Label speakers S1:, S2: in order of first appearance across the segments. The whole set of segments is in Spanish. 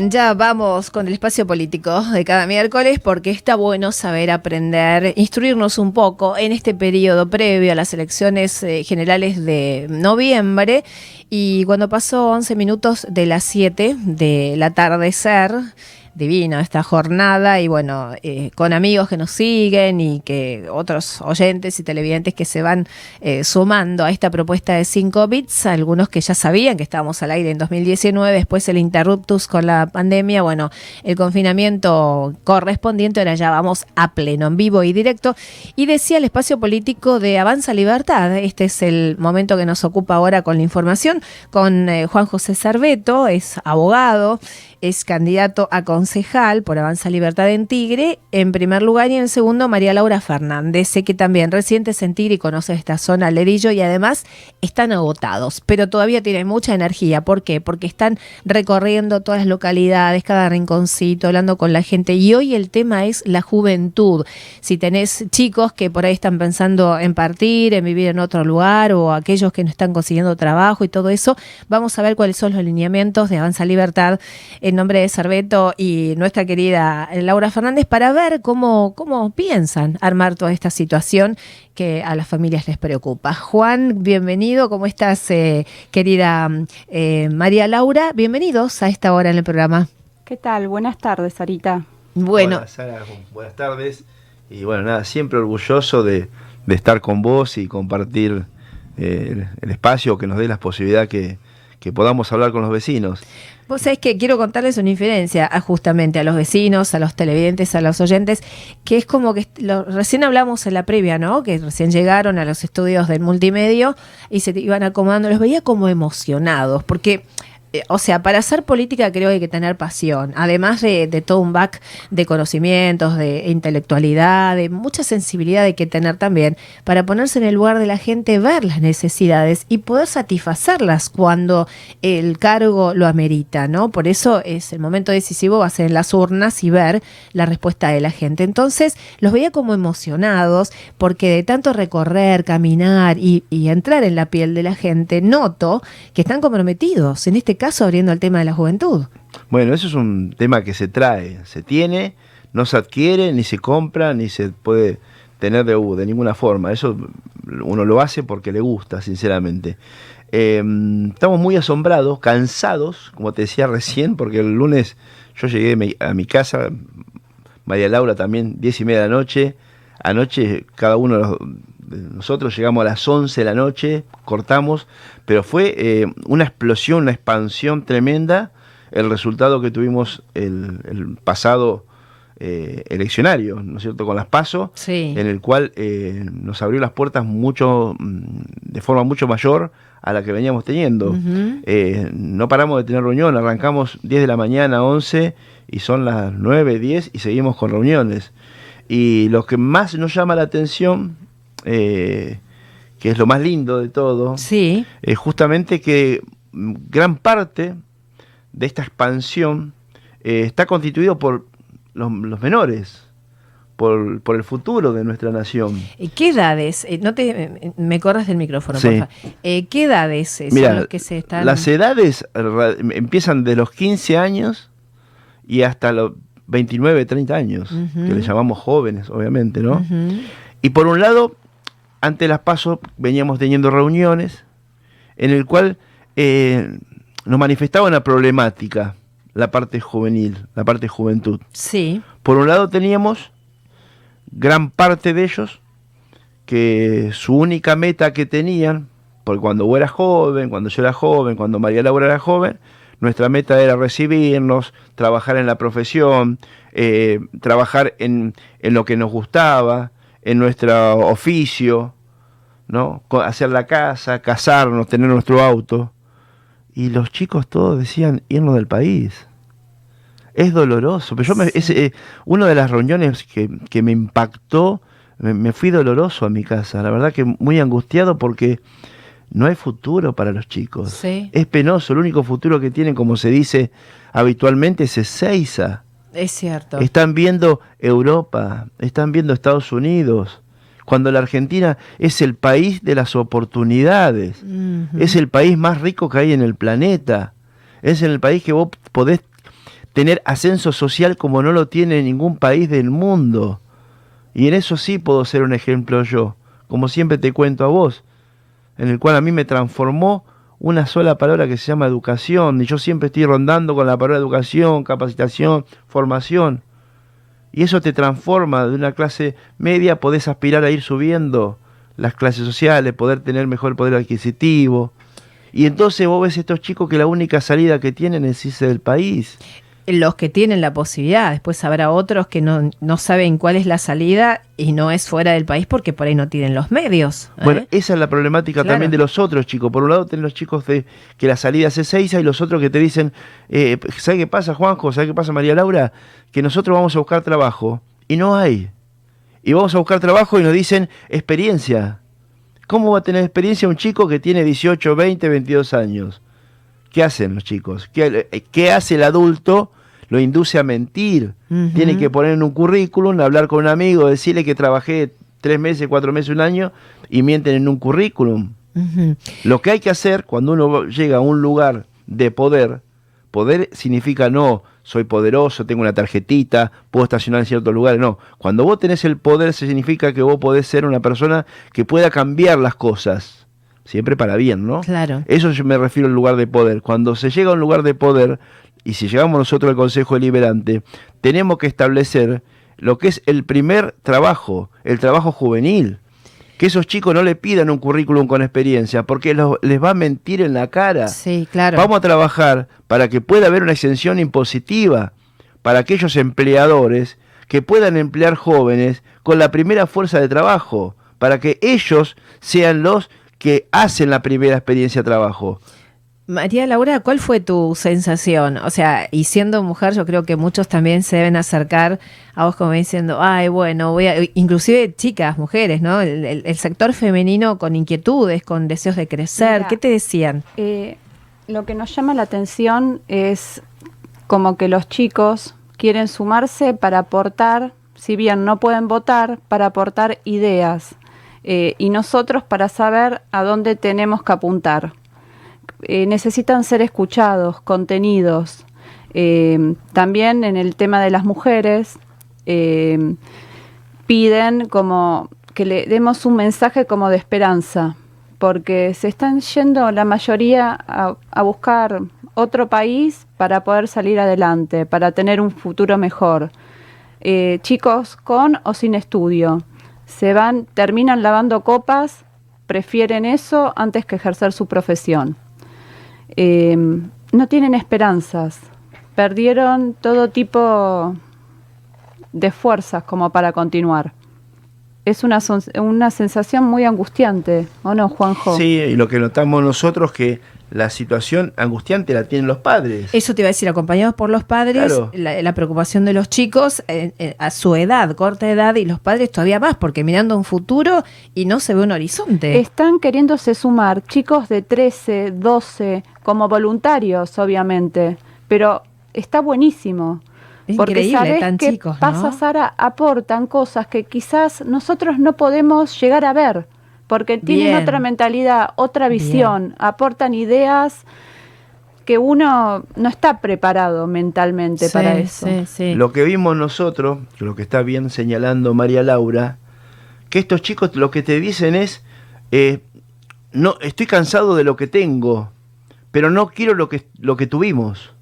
S1: Ya vamos con el espacio político de cada miércoles porque está bueno saber aprender, instruirnos un poco en este periodo previo a las elecciones eh, generales de noviembre. Y cuando pasó 11 minutos de las 7 del atardecer, divino esta jornada y bueno, eh, con amigos que nos siguen y que otros oyentes y televidentes que se van eh, sumando a esta propuesta de 5 bits, algunos que ya sabían que estábamos al aire en 2019, después el interruptus con la pandemia, bueno, el confinamiento correspondiente, ahora ya vamos a pleno, en vivo y directo. Y decía el espacio político de Avanza Libertad, este es el momento que nos ocupa ahora con la información, con eh, Juan José Cerveto, es abogado, es candidato a concejal por Avanza Libertad en Tigre, en primer lugar, y en segundo, María Laura Fernández. Sé que también recientes en Tigre y conoce esta zona, Lerillo, y además están agotados, pero todavía tienen mucha energía. ¿Por qué? Porque están recorriendo todas las localidades, cada rinconcito, hablando con la gente. Y hoy el tema es la juventud. Si tenés chicos que por ahí están pensando en partir, en vivir en otro lugar, o aquellos que no están consiguiendo trabajo y todo eso, vamos a ver cuáles son los lineamientos de Avanza Libertad en nombre de Cerveto y nuestra querida Laura Fernández para ver cómo, cómo piensan armar toda esta situación que a las familias les preocupa. Juan, bienvenido, ¿cómo estás, eh, querida eh, María Laura? Bienvenidos a esta hora en el programa.
S2: ¿Qué tal? Buenas tardes, Sarita.
S3: Bueno. buenas tardes. Y bueno, nada, siempre orgulloso de, estar con vos y compartir eh, el, espacio que nos dé la posibilidad que, que podamos hablar con los vecinos.
S1: Vos sabés que quiero contarles una inferencia justamente a los vecinos, a los televidentes, a los oyentes, que es como que recién hablamos en la previa, ¿no? Que recién llegaron a los estudios del multimedio y se iban acomodando, los veía como emocionados, porque o sea, para hacer política creo que hay que tener pasión, además de, todo un back de conocimientos, de intelectualidad, de mucha sensibilidad hay que tener también para ponerse en el lugar de la gente, ver las necesidades y poder satisfacerlas cuando el cargo lo amerita, ¿no? Por eso es el momento decisivo va a ser en las urnas y ver la respuesta de la gente. Entonces los veía como emocionados porque de tanto recorrer, caminar y, y entrar en la piel de la gente, noto que están comprometidos en este caso abriendo el tema de la juventud.
S3: Bueno, eso es un tema que se trae, se tiene, no se adquiere, ni se compra, ni se puede tener de, de ninguna forma. Eso uno lo hace porque le gusta, sinceramente. Em, estamos muy asombrados, cansados, como te decía recién, porque el lunes yo llegué a mi casa, María Laura también, diez y media de la noche. Anoche cada uno de nosotros llegamos a las 11 de la noche, cortamos, pero fue eh, una explosión, una expansión tremenda el resultado que tuvimos el, pasado eh, eleccionario, ¿no es cierto?, con las PASO, en el cual eh, nos abrió las puertas mucho, mm, de forma mucho mayor a la que veníamos teniendo. no paramos de tener reunión, arrancamos 10 de la mañana, 11, y son las 9, 10, y seguimos con reuniones. Y lo que más nos llama la atención que es lo más lindo de todo,
S1: sí.
S3: es justamente que gran parte de esta expansión eh, está constituido por los, menores. Por, por, el futuro de nuestra nación.
S1: ¿Qué edades? Eh, no te, me corras del micrófono. Eh, ¿Qué edades son las que se están...?
S3: Las edades empiezan de los 15 años y hasta los 29, 30 años, que le llamamos jóvenes, obviamente, ¿no? Y por un lado, ante las pasos veníamos teniendo reuniones en el cual eh, nos manifestaba una problemática la parte juvenil, la parte juventud.
S1: Sí.
S3: Por un lado teníamos gran parte de ellos que su única meta que tenían, porque cuando vos eras joven, cuando yo era joven, cuando María Laura era joven, nuestra meta era recibirnos, trabajar en la profesión, eh, trabajar en, en lo que nos gustaba, en nuestro oficio, ¿no? Hacer la casa, casarnos, tener nuestro auto. Y los chicos todos decían irnos del país. Es doloroso. Pero yo me, eh, una de las reuniones que, me impactó, me, fui doloroso a mi casa. La verdad que muy angustiado porque no hay futuro para los chicos. Es penoso. El único futuro que tienen, como se dice habitualmente, es Ezeiza.
S1: Es cierto.
S3: Están viendo Europa, están viendo Estados Unidos, cuando la Argentina es el país de las oportunidades, es el país más rico que hay en el planeta, es el país que vos podés tener ascenso social como no lo tiene ningún país del mundo. Y en eso sí puedo ser un ejemplo yo, como siempre te cuento a vos, en el cual a mí me transformó una sola palabra que se llama educación, y yo siempre estoy rondando con la palabra educación, capacitación, formación. Y eso te transforma de una clase media, podés aspirar a ir subiendo las clases sociales, poder tener mejor poder adquisitivo. Y entonces vos ves estos chicos que la única salida que tienen es irse del país
S1: los que tienen la posibilidad, después habrá otros que no, no, saben cuál es la salida y no es fuera del país porque por ahí no tienen los medios.
S3: ¿eh? Bueno, esa es la problemática también de los otros chicos. Por un lado tienen los chicos de que la salida es Ezeiza y los otros que te dicen, eh, ¿sabe qué pasa Juanjo? ¿Sabe qué pasa María Laura? Que nosotros vamos a buscar trabajo y no hay. Y vamos a buscar trabajo y nos dicen experiencia. ¿Cómo va a tener experiencia un chico que tiene 18, 20, 22 años? ¿Qué hacen los chicos? ¿Qué, qué hace el adulto? Lo induce a mentir. Tiene que poner en un currículum, hablar con un amigo, decirle que trabajé tres meses, cuatro meses, un año, y mienten en un currículum. Lo que hay que hacer cuando uno llega a un lugar de poder, poder significa no, soy poderoso, tengo una tarjetita, puedo estacionar en ciertos lugares, no. Cuando vos tenés el poder, significa que vos podés ser una persona que pueda cambiar las cosas. Siempre para bien, ¿no?
S1: Claro.
S3: Eso yo me refiero al lugar de poder. Cuando se llega a un lugar de poder, y si llegamos nosotros al Consejo Deliberante, tenemos que establecer lo que es el primer trabajo, el trabajo juvenil. Que esos chicos no le pidan un currículum con experiencia, porque les va a mentir en la cara.
S1: Sí, claro.
S3: Vamos a trabajar para que pueda haber una exención impositiva para aquellos empleadores que puedan emplear jóvenes con la primera fuerza de trabajo, para que ellos sean los que hacen la primera experiencia de trabajo.
S1: María Laura, ¿cuál fue tu sensación? O sea, y siendo mujer, yo creo que muchos también se deben acercar a vos como diciendo, ay, bueno, voy a, inclusive chicas, mujeres, ¿no? El, sector femenino con inquietudes, con deseos de crecer, ¿qué te decían?
S2: Eh, lo que nos llama la atención es como que los chicos quieren sumarse para aportar, si bien no pueden votar, para aportar ideas. Eh, y nosotros para saber a dónde tenemos que apuntar. Eh, necesitan ser escuchados, contenidos. Eh, también en el tema de las mujeres eh, piden como que le demos un mensaje como de esperanza, porque se están yendo la mayoría a, buscar otro país para poder salir adelante, para tener un futuro mejor. chicos con o sin estudio, se van, terminan lavando copas, prefieren eso antes que ejercer su profesión. Em, no tienen esperanzas, perdieron todo tipo de fuerzas como para continuar. Es una, una sensación muy angustiante, ¿o no, Juanjo?
S3: Sí, y lo que notamos nosotros que la situación angustiante la tienen los padres.
S1: Eso te iba a decir, acompañados por los padres, la, preocupación de los chicos eh, eh, a su edad, corta edad, y los padres todavía más, porque mirando un futuro y no se ve un horizonte.
S2: Están queriéndose sumar chicos de 13, 12, como voluntarios, obviamente, pero está buenísimo.
S1: Es porque increíble, tan
S2: que
S1: chicos,
S2: pasa, Sara, aportan cosas que quizás nosotros no podemos llegar a ver porque tienen otra mentalidad, otra visión, aportan ideas que uno no está preparado mentalmente para eso.
S3: Lo que vimos nosotros, lo que está bien señalando María Laura, que estos chicos lo que te dicen es, eh, no, estoy cansado de lo que tengo, pero no quiero lo que, lo que tuvimos.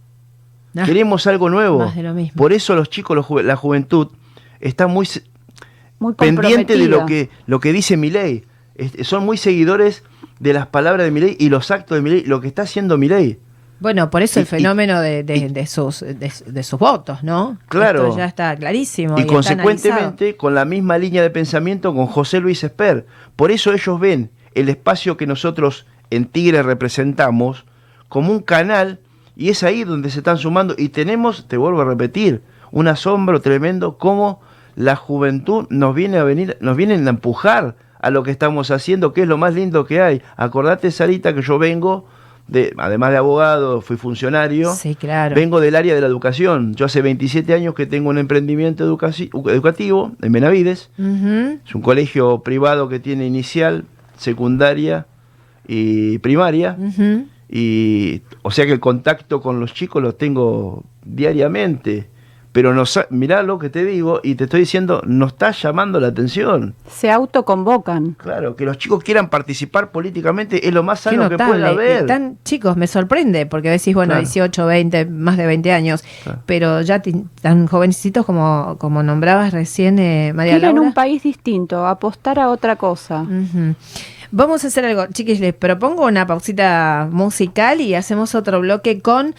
S3: Ah. Queremos algo nuevo. Por eso los chicos, la juventud, está muy, muy pendiente de lo que, lo que dice mi ley son muy seguidores de las palabras de Milei y los actos de Milei, lo que está haciendo Milei.
S1: Bueno, por eso el fenómeno de, sus, de, sus votos, ¿no?
S3: Claro.
S1: Esto ya está clarísimo.
S3: Y, consecuentemente con la misma línea de pensamiento con José Luis Esper. Por eso ellos ven el espacio que nosotros en Tigre representamos como un canal y es ahí donde se están sumando y tenemos, te vuelvo a repetir, un asombro tremendo como la juventud nos viene a venir, nos vienen a empujar a lo que estamos haciendo, que es lo más lindo que hay. Acordate, Sarita, que yo vengo, de, además de abogado, fui funcionario,
S1: sí, claro.
S3: vengo del área de la educación. Yo hace 27 años que tengo un emprendimiento educativo en Benavides. Es un colegio privado que tiene inicial, secundaria y primaria. Y, o sea que el contacto con los chicos lo tengo diariamente. Pero nos, mirá lo que te digo y te estoy diciendo, nos está llamando la atención.
S2: Se autoconvocan.
S3: Claro, que los chicos quieran participar políticamente es lo más sano que
S1: notable.
S3: puede haber.
S1: Tan chicos, me sorprende, porque decís, bueno,
S3: Claro.
S1: 18, 20, más de 20 años,
S3: Claro.
S1: pero ya tan jovencitos como, como nombrabas recién, eh, María
S2: Quieren
S1: Laura.
S2: un país distinto, apostar a otra cosa.
S1: Vamos a hacer algo, chiquis, les propongo una pausita musical y hacemos otro bloque con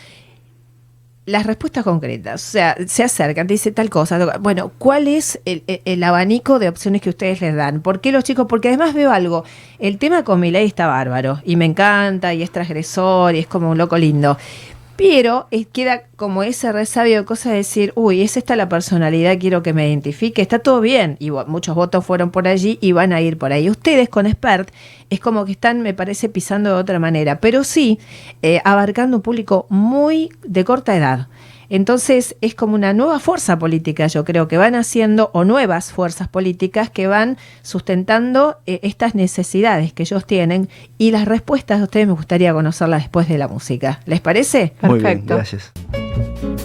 S1: las respuestas concretas. O sea, se acercan, te dice tal cosa. Bueno, ¿cuál es el, el- abanico de opciones que ustedes les dan? ¿Por qué los chicos? Porque además veo algo. El tema con mi está bárbaro y me encanta y es transgresor y es como un loco lindo. Pero queda como ese resabio de cosa de decir, uy, es esta la personalidad, quiero que me identifique, está todo bien. Y muchos votos fueron por allí y van a ir por ahí. Ustedes con Expert es como que están, me parece, pisando de otra manera, pero sí eh, abarcando un público muy de corta edad. Entonces es como una nueva fuerza política, yo creo que van haciendo, o nuevas fuerzas políticas que van sustentando eh, estas necesidades que ellos tienen y las respuestas de ustedes me gustaría conocerlas después de la música. ¿Les parece?
S3: Muy bien,
S2: Perfecto.
S3: gracias.